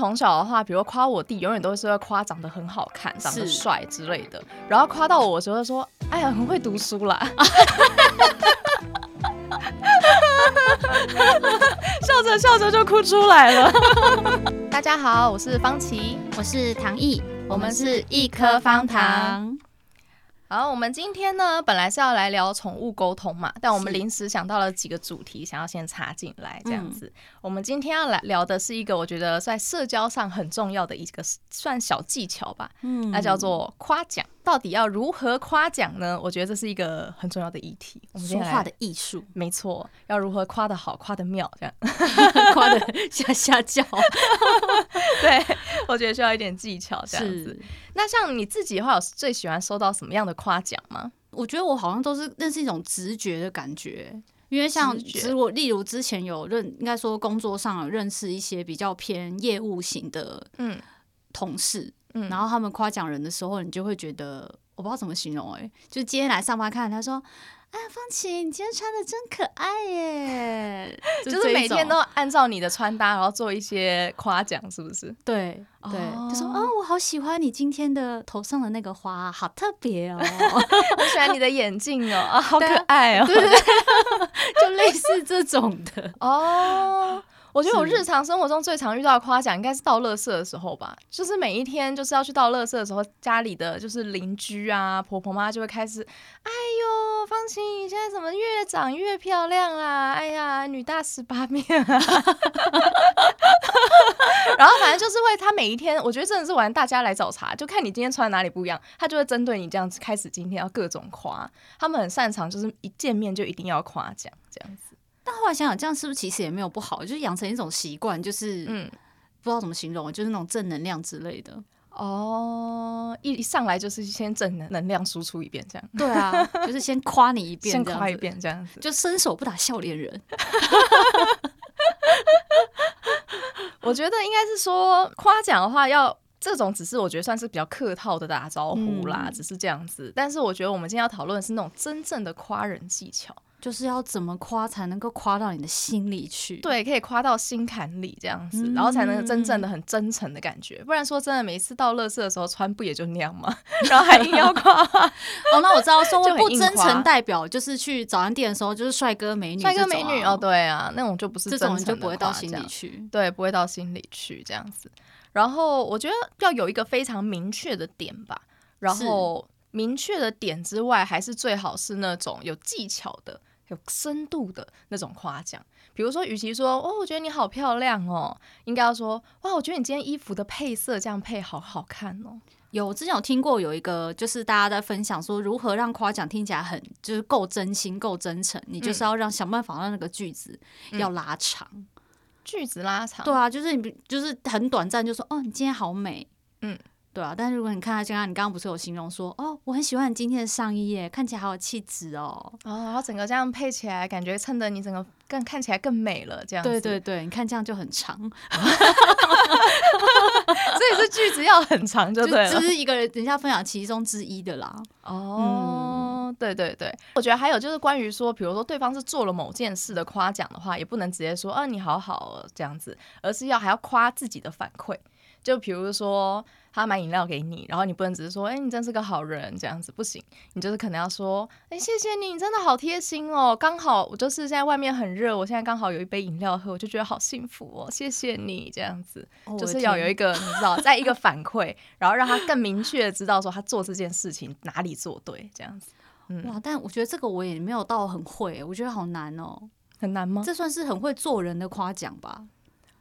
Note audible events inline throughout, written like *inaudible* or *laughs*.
从小的话，比如夸我弟，永远都是会夸长得很好看、长得帅之类的。然后夸到我的时候说：“哎呀，很会读书啦。”笑着笑着就哭出来了。大家好，我是方琦，我是唐毅，我们是一颗方糖。好，我们今天呢，本来是要来聊宠物沟通嘛，但我们临时想到了几个主题，想要先插进来这样子。嗯、我们今天要来聊的是一个我觉得在社交上很重要的一个算小技巧吧，嗯，那叫做夸奖。到底要如何夸奖呢？我觉得这是一个很重要的议题。我们说话的艺术，没错，要如何夸得好，夸得妙，这样 *laughs* 夸得下下叫。*laughs* 对，我觉得需要一点技巧，这样子。那像你自己的话，有最喜欢收到什么样的夸奖吗？我觉得我好像都是那是一种直觉的感觉，因为像其实我例如之前有认，应该说工作上有认识一些比较偏业务型的嗯同事，嗯，然后他们夸奖人的时候，你就会觉得我不知道怎么形容哎、欸，就今天来上班看他说。哎，方琦，你今天穿的真可爱耶！*laughs* 就是每天都按照你的穿搭，然后做一些夸奖，是不是？对对，就说哦，我好喜欢你今天的头上的那个花，好特别哦！*laughs* 我喜欢你的眼镜哦，*laughs* 啊，好可爱哦！对对对，就类似这种的哦。我觉得我日常生活中最常遇到的夸奖，应该是倒垃圾的时候吧。就是每一天就是要去倒垃圾的时候，家里的就是邻居啊、婆婆妈就会开始，哎呦，方琦，你现在怎么越长越漂亮啊？哎呀，女大十八变啊！*laughs* 然后反正就是会，他每一天，我觉得真的是玩大家来找茬，就看你今天穿哪里不一样，他就会针对你这样子开始今天要各种夸。他们很擅长，就是一见面就一定要夸奖这样子。但后来想想，这样是不是其实也没有不好？就是养成一种习惯，就是嗯，不知道怎么形容，就是那种正能量之类的。哦，一一上来就是先正能量输出一遍，这样。对啊，就是先夸你一遍，先夸一遍，这样子。就伸手不打笑脸人。我觉得应该是说夸奖的话，要这种只是我觉得算是比较客套的打招呼啦，嗯、只是这样子。但是我觉得我们今天要讨论的是那种真正的夸人技巧。就是要怎么夸才能够夸到你的心里去？对，可以夸到心坎里这样子，嗯、然后才能真正的很真诚的感觉。不然说真的，每次到乐色的时候穿不也就那样吗？然后还硬要 *laughs* 夸。哦，那我知道，说不真诚代表就是去早餐店的时候就是帅哥美女、啊，帅哥美女哦，对啊，那种就不是真诚的，这种就不会到心里去。对，不会到心里去这样子。然后我觉得要有一个非常明确的点吧。然后明确的点之外，还是最好是那种有技巧的。有深度的那种夸奖，比如说，与其说“哦，我觉得你好漂亮哦”，应该要说“哇，我觉得你今天衣服的配色这样配好好看哦”。有，我之前有听过有一个，就是大家在分享说，如何让夸奖听起来很就是够真心、够真诚。你就是要让想办法让那个句子要拉长，嗯、句子拉长。对啊，就是你就是很短暂，就说“哦，你今天好美”，嗯。对啊，但是如果你看他刚刚，你刚刚不是有形容说，哦，我很喜欢你今天的上衣耶，看起来好有气质哦，哦，然后整个这样配起来，感觉衬得你整个更看起来更美了，这样子。对对对，你看这样就很长，*laughs* 所以这句子要很长就对只是一个人等一下分享其中之一的啦。哦，嗯、对对对，我觉得还有就是关于说，比如说对方是做了某件事的夸奖的话，也不能直接说，啊，你好好哦，这样子，而是要还要夸自己的反馈。就比如说，他买饮料给你，然后你不能只是说，哎、欸，你真是个好人，这样子不行。你就是可能要说，哎、欸，谢谢你，你真的好贴心哦。刚好我就是现在外面很热，我现在刚好有一杯饮料喝，我就觉得好幸福哦。谢谢你这样子，就是要有一个你知道，再一个反馈，然后让他更明确的知道说他做这件事情哪里做对，这样子。嗯，哇，但我觉得这个我也没有到很会，我觉得好难哦。很难吗？这算是很会做人的夸奖吧。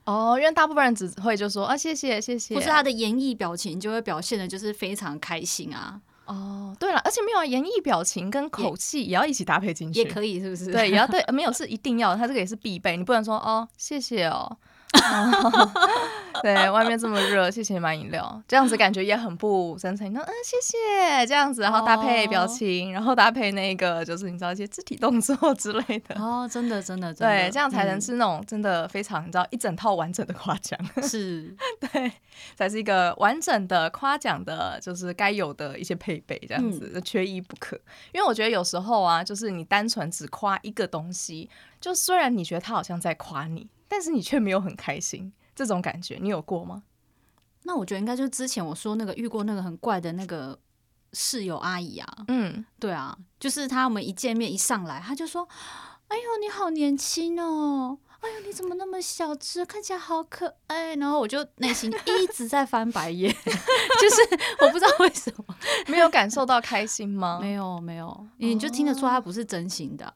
哦，因为大部分人只会就说啊，谢谢谢谢，不是他的演绎表情就会表现的就是非常开心啊。哦，对了，而且没有演绎表情跟口气也要一起搭配进去，也可以是不是？对，也要对，*laughs* 没有是一定要，他这个也是必备，你不能说哦，谢谢哦。*laughs* 对，外面这么热，谢谢你买饮料，这样子感觉也很不真诚。你说嗯，谢谢，这样子，然后搭配表情，然后搭配那个就是你知道一些肢体动作之类的。哦，真的，真的，真的，对，这样才能是那种真的非常你知道一整套完整的夸奖。*laughs* 是，*laughs* 对，才是一个完整的夸奖的，就是该有的一些配备，这样子，缺一不可。因为我觉得有时候啊，就是你单纯只夸一个东西，就虽然你觉得他好像在夸你。但是你却没有很开心，这种感觉你有过吗？那我觉得应该就是之前我说那个遇过那个很怪的那个室友阿姨啊。嗯，对啊，就是他们一见面一上来，她就说：“哎呦，你好年轻哦。”哎呦，你怎么那么小只，看起来好可爱。然后我就内心一直在翻白眼，*laughs* 就是我不知道为什么 *laughs* 没有感受到开心吗？没有没有，你就听得出他不是真心的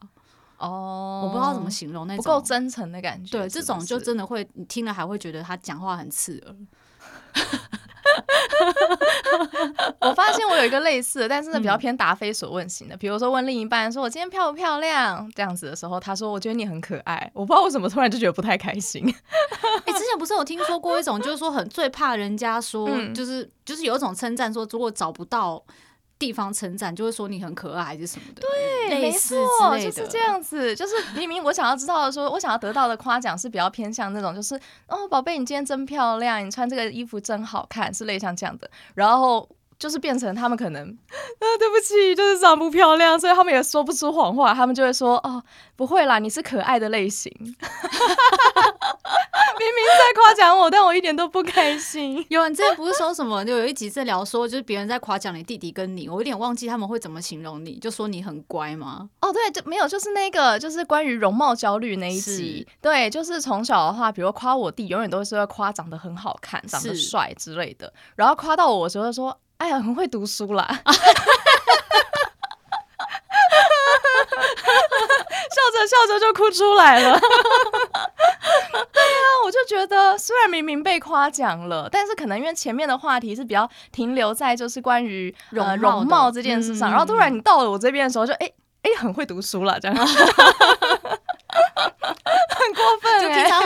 哦。我不知道怎么形容那种不够真诚的感觉。对，这种就真的会，你听了还会觉得他讲话很刺耳。*laughs* 我发现我有一个类似的，但是呢比较偏答非所问型的。比如说问另一半说：“我今天漂不漂亮？”这样子的时候，他说：“我觉得你很可爱。”我不知道为什么突然就觉得不太开心。*laughs* 哎、欸，之前不是有听说过一种，就是说很最怕人家说，就是就是有一种称赞说，如果找不到。地方称赞就会说你很可爱还是什么的，对，没错，就是这样子。就是明明我想要知道的说，我想要得到的夸奖是比较偏向那种，就是哦，宝贝，你今天真漂亮，你穿这个衣服真好看，是类像这样的。然后就是变成他们可能 *laughs* 啊，对不起，就是长不漂亮，所以他们也说不出谎话，他们就会说哦，不会啦，你是可爱的类型。*laughs* 明明在夸奖我，但我一点都不开心。*laughs* 有，你之前不是说什么？就有一集在聊说，就是别人在夸奖你弟弟跟你，我有点忘记他们会怎么形容你，就说你很乖吗？哦，对，就没有，就是那个，就是关于容貌焦虑那一集。对，就是从小的话，比如夸我弟，永远都是会夸长得很好看、长得帅之类的。然后夸到我的时候说：“哎呀，很会读书啦。*laughs* ”笑着笑着就哭出来了。*laughs* 对啊，我就觉得虽然明明被夸奖了，但是可能因为前面的话题是比较停留在就是关于容、呃、容貌这件事上，嗯、然后突然你到了我这边的时候就，就哎哎很会读书了，这样，*laughs*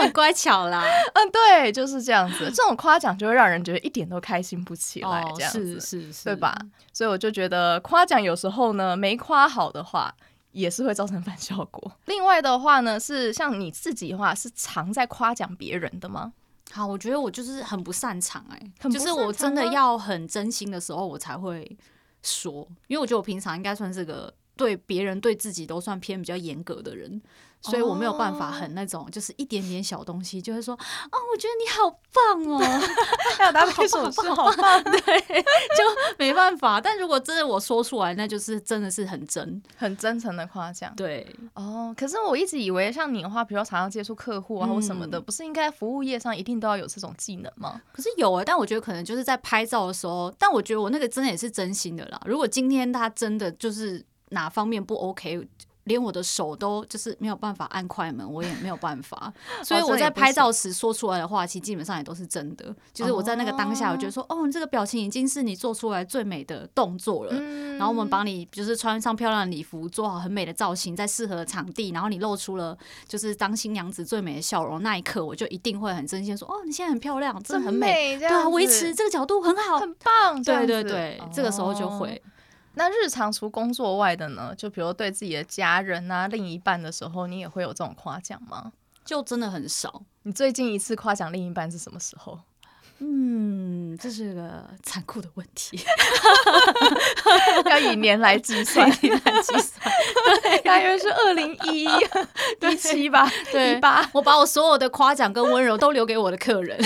*laughs* 乖巧啦。*laughs* 嗯，对，就是这样子。这种夸奖就会让人觉得一点都开心不起来，这样子、哦、是是是，对吧？所以我就觉得夸奖有时候呢，没夸好的话。也是会造成反效果。*laughs* 另外的话呢，是像你自己的话，是常在夸奖别人的吗？好，我觉得我就是很不擅长哎、欸，就是我真的要很真心的时候，我才会说，因为我觉得我平常应该算是个对别人对自己都算偏比较严格的人。所以我没有办法很那种，就是一点点小东西就会说哦，我觉得你好棒哦，*laughs* 还有答非所问，好棒，对，就没办法。但如果真的我说出来，那就是真的是很真、很真诚的夸奖。对，哦，可是我一直以为像你的话，比如说常常接触客户啊或什么的，不是应该服务业上一定都要有这种技能吗？可是有啊，但我觉得可能就是在拍照的时候，但我觉得我那个真的也是真心的啦。如果今天他真的就是哪方面不 OK。连我的手都就是没有办法按快门，我也没有办法，*laughs* 所以我在拍照时说出来的话，其实基本上也都是真的。就是我在那个当下，我觉得说，哦，你这个表情已经是你做出来最美的动作了。然后我们帮你就是穿上漂亮的礼服，做好很美的造型，在适合的场地，然后你露出了就是当新娘子最美的笑容，那一刻我就一定会很真心说，哦，你现在很漂亮，真的很美，对啊，维持这个角度很好，很棒。对对对，这个时候就会。那日常除工作外的呢？就比如对自己的家人啊、另一半的时候，你也会有这种夸奖吗？就真的很少。你最近一次夸奖另一半是什么时候？嗯，这是个残酷的问题，*laughs* 要以年来计算，*laughs* 以年来计算。*laughs* 对，大约是二零一一七吧，对吧？我把我所有的夸奖跟温柔都留给我的客人。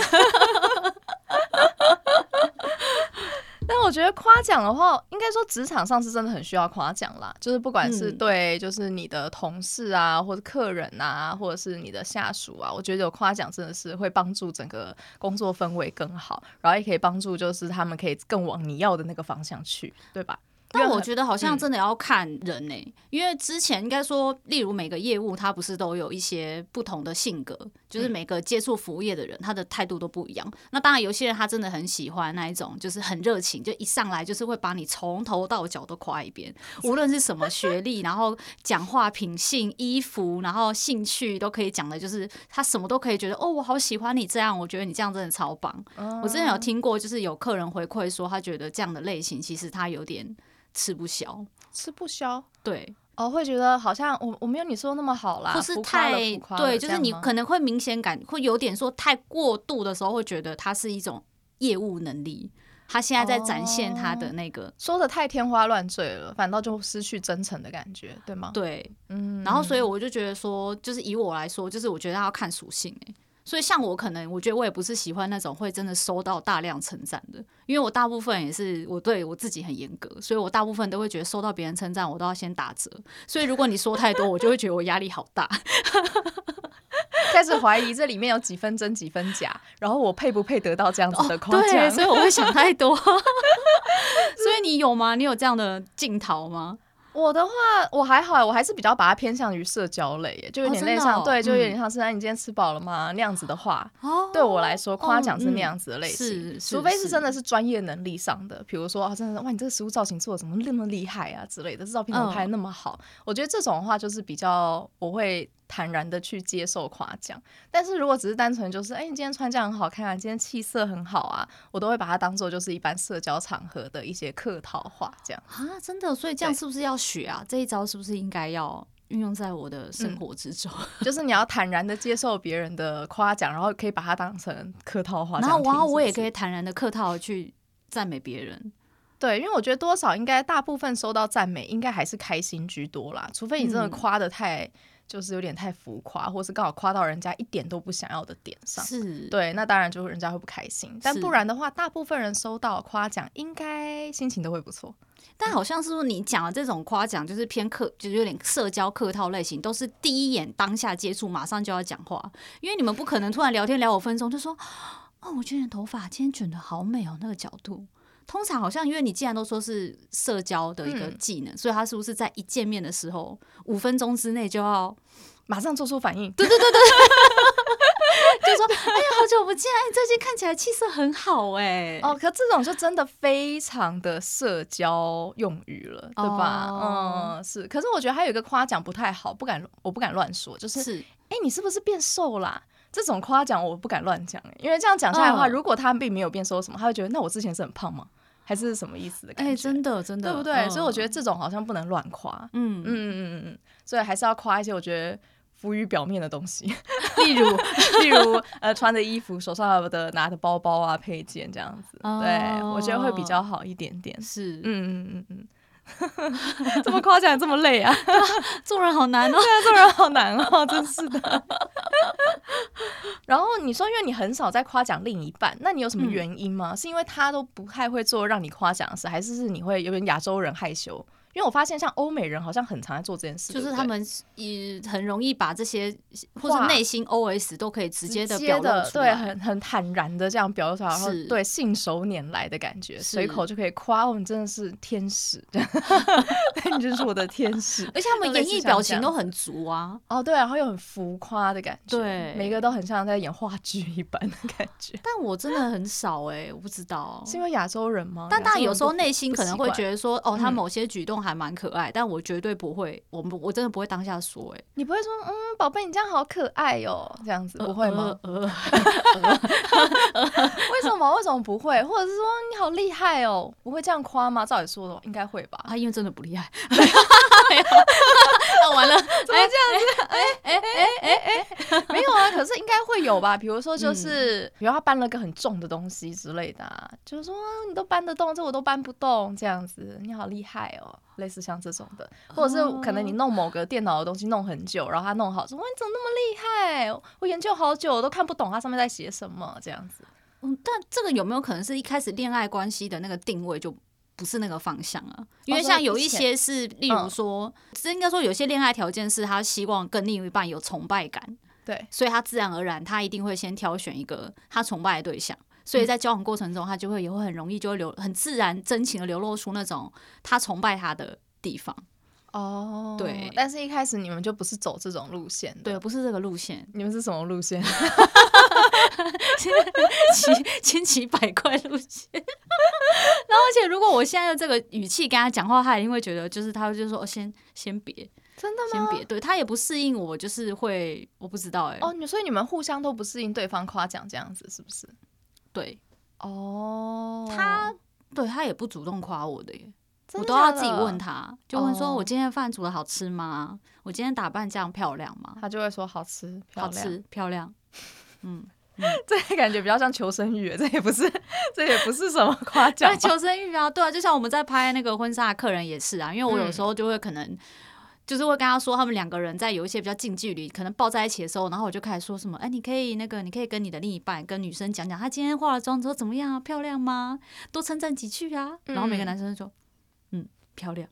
但我觉得夸奖的话，应该说职场上是真的很需要夸奖啦。就是不管是对，就是你的同事啊，或者客人啊，或者是你的下属啊，我觉得有夸奖真的是会帮助整个工作氛围更好，然后也可以帮助就是他们可以更往你要的那个方向去，对吧？但我觉得好像真的要看人呢、欸，嗯、因为之前应该说，例如每个业务它不是都有一些不同的性格，就是每个接触服务业的人他的态度都不一样。那当然有些人他真的很喜欢那一种，就是很热情，就一上来就是会把你从头到脚都夸一遍，无论是什么学历，然后讲话品性、衣服，然后兴趣都可以讲的，就是他什么都可以觉得哦，我好喜欢你这样，我觉得你这样真的超棒。我之前有听过，就是有客人回馈说，他觉得这样的类型其实他有点。吃不消，吃不消，对，哦，会觉得好像我我没有你说的那么好啦，不是太对，就是你可能会明显感会有点说太过度的时候，会觉得它是一种业务能力，他现在在展现他的那个、哦、说的太天花乱坠了，反倒就失去真诚的感觉，对吗？对，嗯，然后所以我就觉得说，就是以我来说，就是我觉得要看属性、欸所以像我可能，我觉得我也不是喜欢那种会真的收到大量称赞的，因为我大部分也是我对我自己很严格，所以我大部分都会觉得收到别人称赞，我都要先打折。所以如果你说太多，我就会觉得我压力好大，开始怀疑这里面有几分真几分假，然后我配不配得到这样子的夸奖？哦，对，所以我会想太多。*laughs* 所以你有吗？你有这样的镜头吗？我的话，我还好，我还是比较把它偏向于社交类耶，就有点类像，哦哦、对，就有点像是，哎、嗯，你今天吃饱了吗？那样子的话，哦、对我来说，夸奖是那样子的类型，除非是真的是专业能力上的，比如说啊，真的，哇，你这个食物造型做的怎么那么厉害啊之类的，这照片怎么拍的那么好？嗯、我觉得这种的话就是比较我会。坦然的去接受夸奖，但是如果只是单纯就是，哎、欸，你今天穿这样很好看啊，今天气色很好啊，我都会把它当做就是一般社交场合的一些客套话，这样啊，真的，所以这样是不是要学啊？这一招是不是应该要运用在我的生活之中？嗯、*laughs* 就是你要坦然的接受别人的夸奖，然后可以把它当成客套话，然后然后我也可以坦然的客套去赞美别人。对，因为我觉得多少应该大部分收到赞美，应该还是开心居多啦，除非你真的夸的太。嗯就是有点太浮夸，或是刚好夸到人家一点都不想要的点上，是对，那当然就人家会不开心。但不然的话，大部分人收到夸奖，应该心情都会不错。但好像是说你讲的这种夸奖，就是偏客，就是有点社交客套类型，都是第一眼当下接触，马上就要讲话，因为你们不可能突然聊天聊五分钟就说，哦，我觉得你的头发今天卷得好美哦，那个角度。通常好像因为你既然都说是社交的一个技能，嗯、所以他是不是在一见面的时候五分钟之内就要马上做出反应？对对对对，*laughs* 就说哎呀，好久不见，哎，最近看起来气色很好，哎。哦，可这种就真的非常的社交用语了，对吧？哦、嗯，是。可是我觉得还有一个夸奖不太好，不敢，我不敢乱说，就是，哎是，你是不是变瘦啦？这种夸奖我不敢乱讲，因为这样讲下来的话，如果他并没有变瘦什么，他会觉得那我之前是很胖吗？还是什么意思的感觉？哎，真的真的，对不对？所以我觉得这种好像不能乱夸。嗯嗯嗯嗯嗯，所以还是要夸一些我觉得浮于表面的东西，*laughs* 例如 *laughs* 例如呃穿的衣服、手上的拿的包包啊、配件这样子。对，我觉得会比较好一点点。是，嗯嗯嗯嗯。*laughs* 这么夸奖这么累啊！*laughs* 做人好难哦，*laughs* 对啊，做人好难哦，真是的。然后你说，因为你很少在夸奖另一半，那你有什么原因吗？嗯、是因为他都不太会做让你夸奖的事，还是是你会有点亚洲人害羞？因为我发现，像欧美人好像很常在做这件事，就是他们也很容易把这些或者内心 OS 都可以直接的表露出来，对，很很坦然的这样表露出来，然后对信手拈来的感觉，随口就可以夸我们真的是天使，*laughs* 你就是我的天使，而且他们演绎表情都很足啊，哦对，然后又很浮夸的感觉，对，每个都很像在演话剧一般的感觉。但我真的很少哎，我不知道是因为亚洲人吗？但大家有时候内心可能会觉得说，哦，他某些举动。还蛮可爱，但我绝对不会，我我真的不会当下说，哎，你不会说，嗯，宝贝，你这样好可爱哟，这样子不会吗？*laughs* 为什么？为什么不会？或者是说你好厉害哦，不会这样夸吗？照理说的应该会吧？他因为真的不厉害，*laughs* *laughs* *laughs* 那完了，*laughs* 怎么这样子？哎哎哎哎哎，没有啊，可是应该会有吧？比如说，就是比如他搬了个很重的东西之类的，就是说你都搬得动，这我都搬不动，这样子，你好厉害哦。类似像这种的，或者是可能你弄某个电脑的东西弄很久，然后他弄好说，哇，你怎么那么厉害？我研究好久，我都看不懂它上面在写什么这样子。嗯，但这个有没有可能是一开始恋爱关系的那个定位就不是那个方向啊？因为像有一些是，例如说，这、嗯、应该说有些恋爱条件是他希望跟另一半有崇拜感，对，所以他自然而然他一定会先挑选一个他崇拜的对象。所以在交往过程中，他就会也会很容易就会流很自然真情的流露出那种他崇拜他的地方。哦，对，但是一开始你们就不是走这种路线，对，不是这个路线，你们是什么路线？*laughs* *laughs* 千千奇百怪路线。*laughs* 然后，而且如果我现在用这个语气跟他讲话，他一定会觉得，就是他就说，哦，先先别，真的吗？先别，对他也不适应我，就是会，我不知道哎。哦，所以你们互相都不适应对方夸奖这样子，是不是？对，哦，他对他也不主动夸我的耶，我都要自己问他，就问说我今天饭煮的好吃吗？我今天打扮这样漂亮吗？他就会说好吃，好吃，漂亮。嗯，这感觉比较像求生欲，*laughs* 这也不是，*laughs* 这也不是什么夸奖。*laughs* 求生欲啊，对啊，就像我们在拍那个婚纱的客人也是啊，因为我有时候就会可能。就是会跟他说，他们两个人在有一些比较近距离，可能抱在一起的时候，然后我就开始说什么，哎，你可以那个，你可以跟你的另一半，跟女生讲讲，她今天化了妆之后怎么样啊？漂亮吗？多称赞几句啊。然后每个男生就说，嗯，漂亮，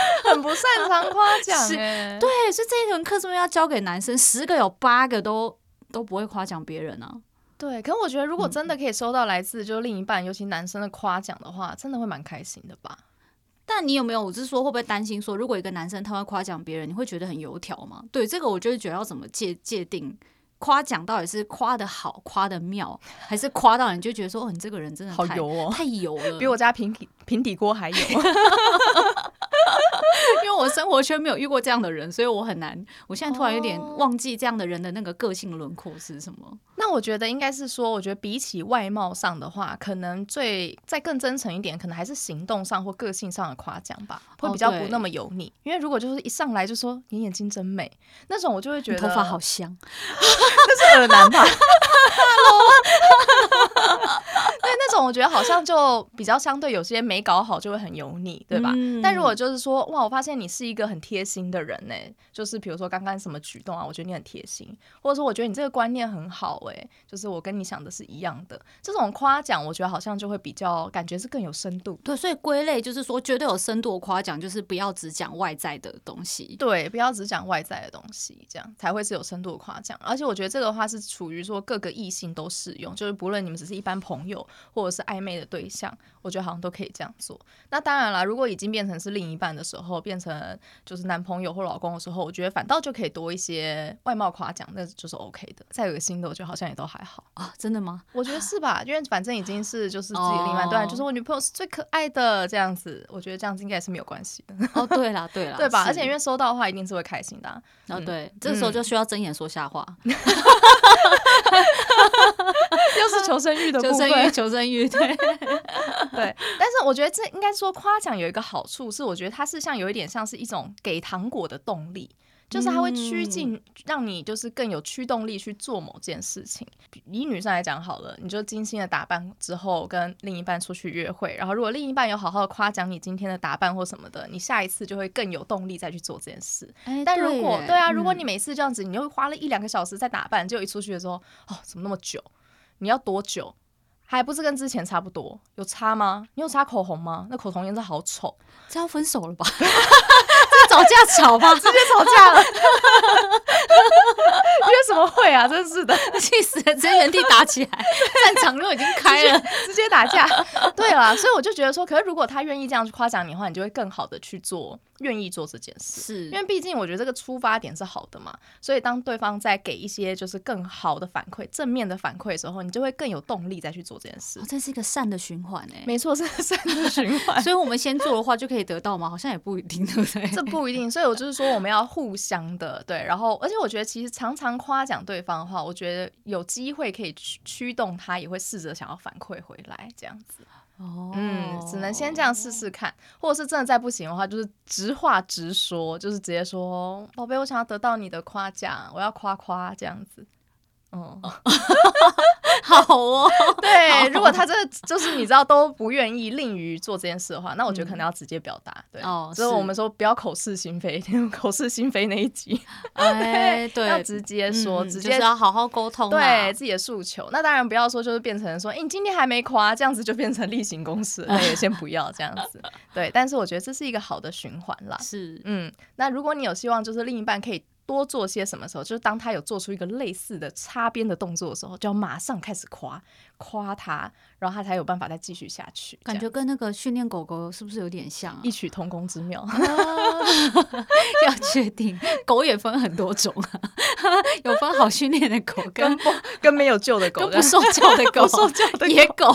*laughs* 很不擅长夸 *laughs* 奖。对，所以这一门课是不是要教给男生？十个有八个都都不会夸奖别人啊。对，可是我觉得如果真的可以收到来自就另一半，尤其男生的夸奖的话，真的会蛮开心的吧。但你有没有？我是说，会不会担心说，如果一个男生他会夸奖别人，你会觉得很油条吗？对，这个我就是觉得要怎么界界定夸奖到底是夸的好、夸的妙，还是夸到你就觉得说，哦，你这个人真的好油哦，太油了，比我家平底平底锅还油。*laughs* 我生活圈没有遇过这样的人，所以我很难。我现在突然有点忘记这样的人的那个个性轮廓是什么。Oh. 那我觉得应该是说，我觉得比起外貌上的话，可能最再更真诚一点，可能还是行动上或个性上的夸奖吧，会比较不那么油腻。Oh, 因为如果就是一上来就说你眼睛真美，那种我就会觉得头发好香，*laughs* 那是耳男吧。对，那种我觉得好像就比较相对，有些没搞好就会很油腻，对吧？嗯、但如果就是说，哇，我发现你是一个很贴心的人呢，就是比如说刚刚什么举动啊，我觉得你很贴心，或者说我觉得你这个观念很好，哎，就是我跟你想的是一样的，这种夸奖我觉得好像就会比较感觉是更有深度。对，所以归类就是说，绝对有深度的夸奖，就是不要只讲外在的东西，对，不要只讲外在的东西，这样才会是有深度的夸奖。而且我觉得这个话是处于说各个异性都适用，就是不论你们只是一般朋友。或者是暧昧的对象，我觉得好像都可以这样做。那当然啦，如果已经变成是另一半的时候，变成就是男朋友或老公的时候，我觉得反倒就可以多一些外貌夸奖，那就是 OK 的。再有个新的，我觉得好像也都还好啊。真的吗？我觉得是吧？因为反正已经是就是自己的另一半，对，就是我女朋友是最可爱的这样子。我觉得这样子应该也是没有关系的。哦，对啦，对啦，*laughs* 对吧？而且因为收到的话，一定是会开心的。哦，对，这个时候就需要睁眼说瞎话。又是求生欲的部分，求生欲，求生欲，对 *laughs* 对。但是我觉得这应该说夸奖有一个好处是，我觉得它是像有一点像是一种给糖果的动力，就是它会趋近让你就是更有驱动力去做某件事情。以女生来讲好了，你就精心的打扮之后跟另一半出去约会，然后如果另一半有好好的夸奖你今天的打扮或什么的，你下一次就会更有动力再去做这件事。欸、但如果对啊，如果你每次这样子，你又花了一两个小时在打扮，就一出去的时候，哦，怎么那么久？你要多久？还不是跟之前差不多？有擦吗？你有擦口红吗？那口红颜色好丑，这要分手了吧？*laughs* 这吵架吵吧，直接吵架了。*laughs* 约什么会啊？真是的，*laughs* 气死了！直接原地打起来，战场都已经开了，直接打架。对啦，所以我就觉得说，可是如果他愿意这样去夸奖你的话，你就会更好的去做。愿意做这件事，是因为毕竟我觉得这个出发点是好的嘛，所以当对方在给一些就是更好的反馈、正面的反馈的时候，你就会更有动力再去做这件事。哦，这是一个善的循环哎，没错，*laughs* 是个善的循环。所以我们先做的话就可以得到吗？好像也不一定，对不对？这不一定。所以我就是说我们要互相的对，然后而且我觉得其实常常夸奖对方的话，我觉得有机会可以驱驱动他，也会试着想要反馈回来这样子。哦，嗯，只能先这样试试看，或者是真的再不行的话，就是直话直说，就是直接说，宝贝，我想要得到你的夸奖，我要夸夸这样子。嗯，*laughs* 好哦。*laughs* 对，如果他真的就是你知道都不愿意吝于做这件事的话，那我觉得可能要直接表达。对哦，所以我们说不要口是心非，*laughs* 口是心非那一集，哎，对，要直接说，直接要好好沟通，对自己的诉求。那当然不要说就是变成说，哎，你今天还没夸，这样子就变成例行公事，那也先不要这样子。对，但是我觉得这是一个好的循环啦。是，嗯，那如果你有希望，就是另一半可以。多做些什么时候，就是当他有做出一个类似的擦边的动作的时候，就要马上开始夸夸他，然后他才有办法再继续下去。感觉跟那个训练狗狗是不是有点像啊？异曲同工之妙。*laughs* 要确定，狗也分很多种啊，*laughs* 有分好训练的狗跟跟，跟没有救的狗，跟不受教的 *laughs* 狗，受教的野狗。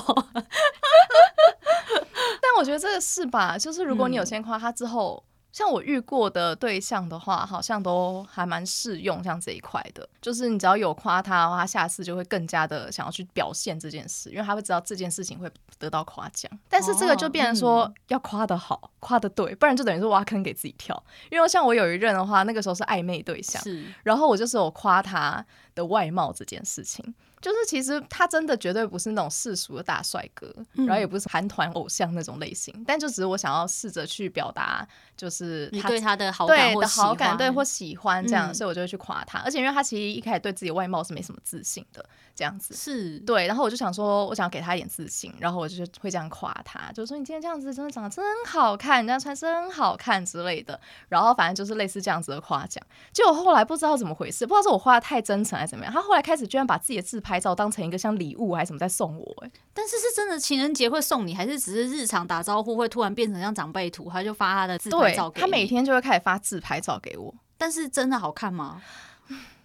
但我觉得这个是吧？就是如果你有先夸他之后。嗯像我遇过的对象的话，好像都还蛮适用像这一块的。就是你只要有夸他的话，他下次就会更加的想要去表现这件事，因为他会知道这件事情会得到夸奖。但是这个就变成说要夸得好，夸得对，不然就等于是挖坑给自己跳。因为像我有一任的话，那个时候是暧昧对象，是，然后我就是有夸他的外貌这件事情。就是其实他真的绝对不是那种世俗的大帅哥，嗯、然后也不是韩团偶像那种类型，但就只是我想要试着去表达，就是他对他的好感的好感，对或喜欢这样，嗯、所以我就会去夸他。而且因为他其实一开始对自己外貌是没什么自信的，这样子是对，然后我就想说，我想要给他一点自信，然后我就会这样夸他，就说你今天这样子真的长得真好看，你这样穿真好看之类的，然后反正就是类似这样子的夸奖。结果后来不知道怎么回事，不知道是我画的太真诚还是怎么样，他后来开始居然把自己的自拍。拍照当成一个像礼物还是什么在送我哎、欸，但是是真的情人节会送你，还是只是日常打招呼会突然变成像长辈图，他就发他的自拍照给你？他每天就会开始发自拍照给我，但是真的好看吗？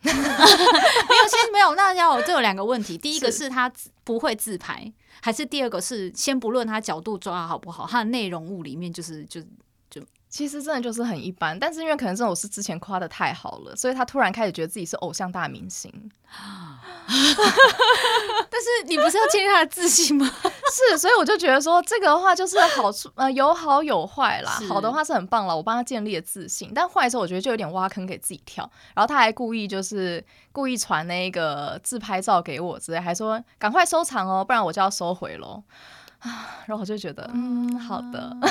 没有，先没有。那要这有两个问题，第一个是他不会自拍，是还是第二个是先不论他角度抓好不好，他的内容物里面就是就。其实真的就是很一般，但是因为可能这种是之前夸的太好了，所以他突然开始觉得自己是偶像大明星。*laughs* 但是你不是要建立他的自信吗？*laughs* 是，所以我就觉得说这个的话就是好处，呃，有好有坏啦。好的话是很棒了，我帮他建立了自信，但坏的时候我觉得就有点挖坑给自己跳。然后他还故意就是故意传那个自拍照给我之类，还说赶快收藏哦，不然我就要收回喽。啊，然后我就觉得，嗯，好的，*laughs*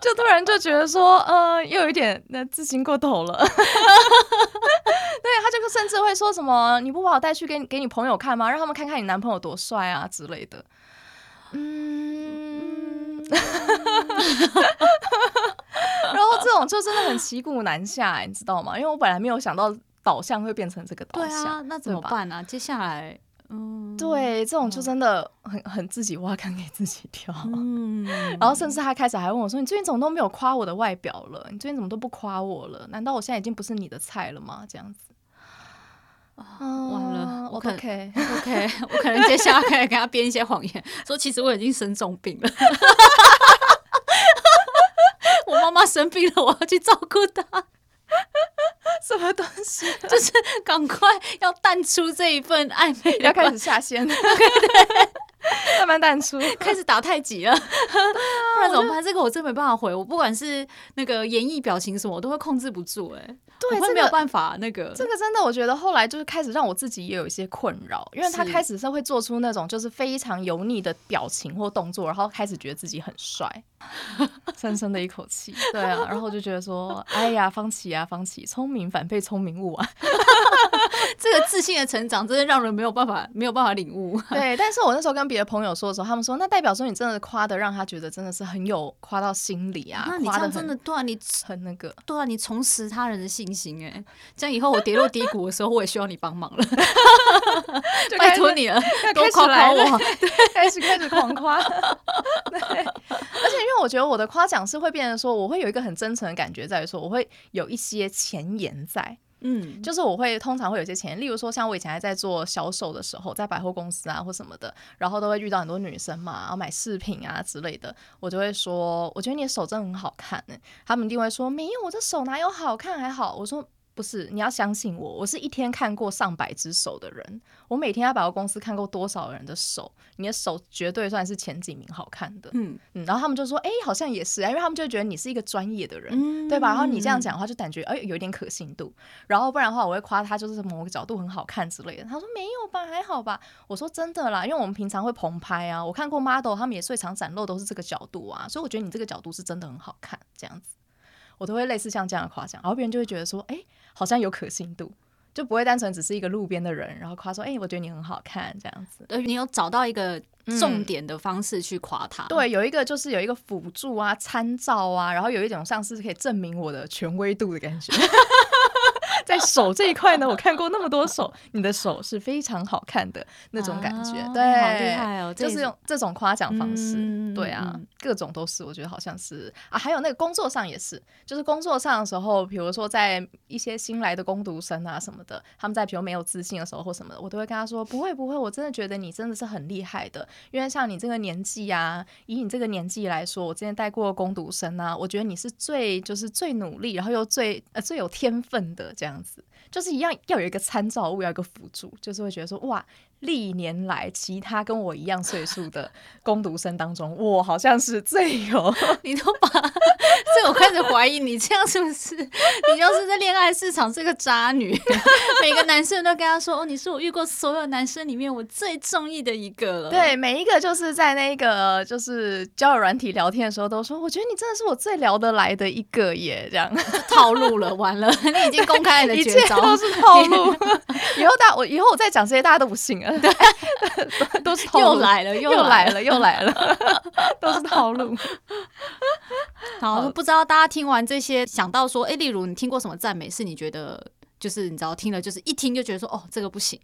就突然就觉得说，呃，又有一点那自信过头了。*laughs* 对，他就甚至会说什么，你不把我带去给给你朋友看吗？让他们看看你男朋友多帅啊之类的。嗯，*laughs* 然后这种就真的很骑虎难下，你知道吗？因为我本来没有想到导向会变成这个导向。对啊，那怎么办呢？接下来。嗯，对，这种就真的很很自己挖坑给自己跳。嗯，*laughs* 然后甚至他开始还问我说：“你最近怎么都没有夸我的外表了？你最近怎么都不夸我了？难道我现在已经不是你的菜了吗？”这样子，啊，完了，我 OK OK，我可能接下来可以给他编一些谎言，说其实我已经生重病了，*laughs* 我妈妈生病了，我要去照顾她。什么东西？*laughs* 就是赶快要淡出这一份暧昧，*laughs* 要开始下线 *laughs* 了。对，慢慢淡出，开始打太极了。不然怎么办？这个我真没办法回。我不管是那个演绎表情什么，我都会控制不住。哎，对，我会没有办法。那个这个真的，我觉得后来就是开始让我自己也有一些困扰，因为他开始是会做出那种就是非常油腻的表情或动作，然后开始觉得自己很帅。深深的一口气，对啊，然后我就觉得说，哎呀，方琦啊，方琦，聪明反被聪明误啊，*laughs* 这个自信的成长真的让人没有办法，没有办法领悟。对，但是我那时候跟别的朋友说的时候，他们说，那代表说你真的夸的让他觉得真的是很有夸到心里啊，那你这样真的对啊，你很那个，对啊，你重拾他人的信心，哎，这样以后我跌落低谷的时候，我也需要你帮忙了，*laughs* 拜托你了，多夸夸我，开始开始狂夸，*laughs* 对，而且因为。我觉得我的夸奖是会变成说，我会有一个很真诚的感觉，在于说我会有一些前言在，嗯，就是我会通常会有些钱，例如说像我以前还在做销售的时候，在百货公司啊或什么的，然后都会遇到很多女生嘛，然后买饰品啊之类的，我就会说，我觉得你的手真的很好看呢，他们一定会说，没有，我这手哪有好看还好，我说。不是，你要相信我，我是一天看过上百只手的人。我每天在百货公司看过多少人的手，你的手绝对算是前几名好看的。嗯嗯，然后他们就说，哎、欸，好像也是啊，因为他们就觉得你是一个专业的人，嗯、对吧？然后你这样讲的话，就感觉哎、欸，有一点可信度。然后不然的话，我会夸他就是某个角度很好看之类的。他说没有吧，还好吧。我说真的啦，因为我们平常会棚拍啊，我看过 model，他们也最常展露都是这个角度啊，所以我觉得你这个角度是真的很好看，这样子。我都会类似像这样的夸奖，然后别人就会觉得说，哎、欸，好像有可信度，就不会单纯只是一个路边的人，然后夸说，哎、欸，我觉得你很好看这样子。对，你有找到一个重点的方式去夸他？嗯、对，有一个就是有一个辅助啊、参照啊，然后有一种像是可以证明我的权威度的感觉。*laughs* *laughs* 在手这一块呢，我看过那么多手，你的手是非常好看的那种感觉，啊、对，好厉害哦！就是用这种夸奖方式，嗯、对啊，各种都是，我觉得好像是啊，还有那个工作上也是，就是工作上的时候，比如说在一些新来的工读生啊什么的，他们在比如没有自信的时候或什么的，我都会跟他说，不会不会，我真的觉得你真的是很厉害的，因为像你这个年纪啊，以你这个年纪来说，我之前带过工读生啊，我觉得你是最就是最努力，然后又最呃最有天分的这样样子。就是一样要有一个参照物，要有一个辅助，就是会觉得说哇。历年来，其他跟我一样岁数的攻读生当中，我好像是最有。*laughs* 你都把，所以我开始怀疑你这样是不是？你就是在恋爱市场是个渣女。*laughs* 每个男生都跟他说：“哦，你是我遇过所有男生里面我最中意的一个了。”对，每一个就是在那个就是交友软体聊天的时候都说：“我觉得你真的是我最聊得来的一个耶。”这样套路了，完了，你已经公开了，*laughs* 一切都是套路。以后大我以后我再讲这些，大家都不信了。对，都是又来了，又来了，又来了，*laughs* 都是套路。*laughs* 好，不知道大家听完这些，想到说，哎，例如你听过什么赞美，是你觉得就是你知道听了就是一听就觉得说，哦，这个不行。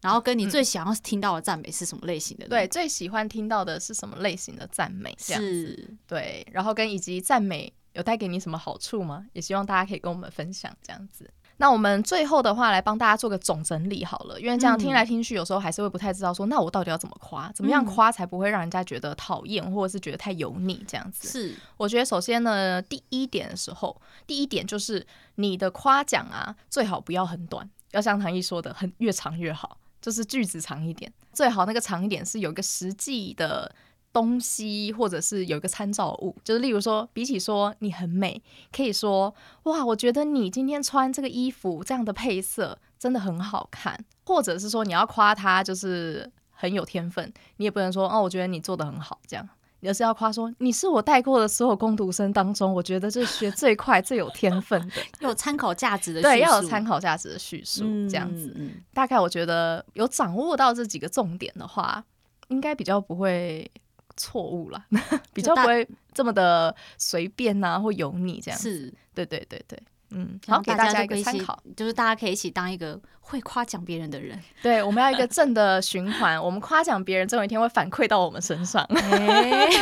然后跟你最想要听到的赞美是什么类型的？对，最喜欢听到的是什么类型的赞美？是，对。然后跟以及赞美有带给你什么好处吗？也希望大家可以跟我们分享这样子。那我们最后的话来帮大家做个总整理好了，因为这样听来听去，有时候还是会不太知道说，那我到底要怎么夸，怎么样夸才不会让人家觉得讨厌，或者是觉得太油腻这样子。是，我觉得首先呢，第一点的时候，第一点就是你的夸奖啊，最好不要很短，要像唐毅说的，很越长越好，就是句子长一点，最好那个长一点是有一个实际的。东西，或者是有一个参照物，就是例如说，比起说你很美，可以说哇，我觉得你今天穿这个衣服这样的配色真的很好看，或者是说你要夸他就是很有天分，你也不能说哦，我觉得你做的很好这样，而是要夸说你是我带过的所有攻读生当中，我觉得这学最快最有天分的，有参考价值的，对，要有参考价值的叙述，这样子，嗯，大概我觉得有掌握到这几个重点的话，应该比较不会。错误了，*laughs* 比较不会这么的随便呐、啊，或油腻这样子。是，对对对对，嗯，好，给大家一个参考，就是大家可以一起当一个会夸奖别人的人。*laughs* 对，我们要一个正的循环，我们夸奖别人，总有一天会反馈到我们身上。欸 *laughs*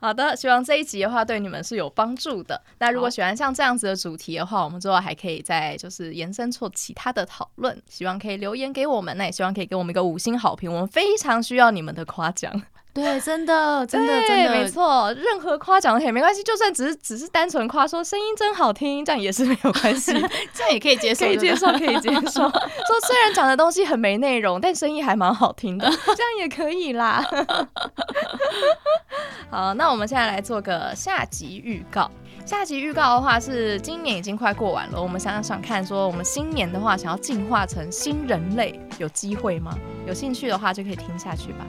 好的，希望这一集的话对你们是有帮助的。那如果喜欢像这样子的主题的话，我们之后还可以再就是延伸出其他的讨论。希望可以留言给我们，那也希望可以给我们一个五星好评，我们非常需要你们的夸奖。对，真的，*laughs* 真的，真的，没错，任何夸奖也没关系，就算只是只是单纯夸说声音真好听，这样也是没有关系，*laughs* 这样也可以接受，可以接受，可以接受。*laughs* 说虽然讲的东西很没内容，但声音还蛮好听的，这样也可以啦。好，那我们现在来做个下集预告。下集预告的话是今年已经快过完了，我们想想看，说我们新年的话想要进化成新人类，有机会吗？有兴趣的话就可以听下去吧。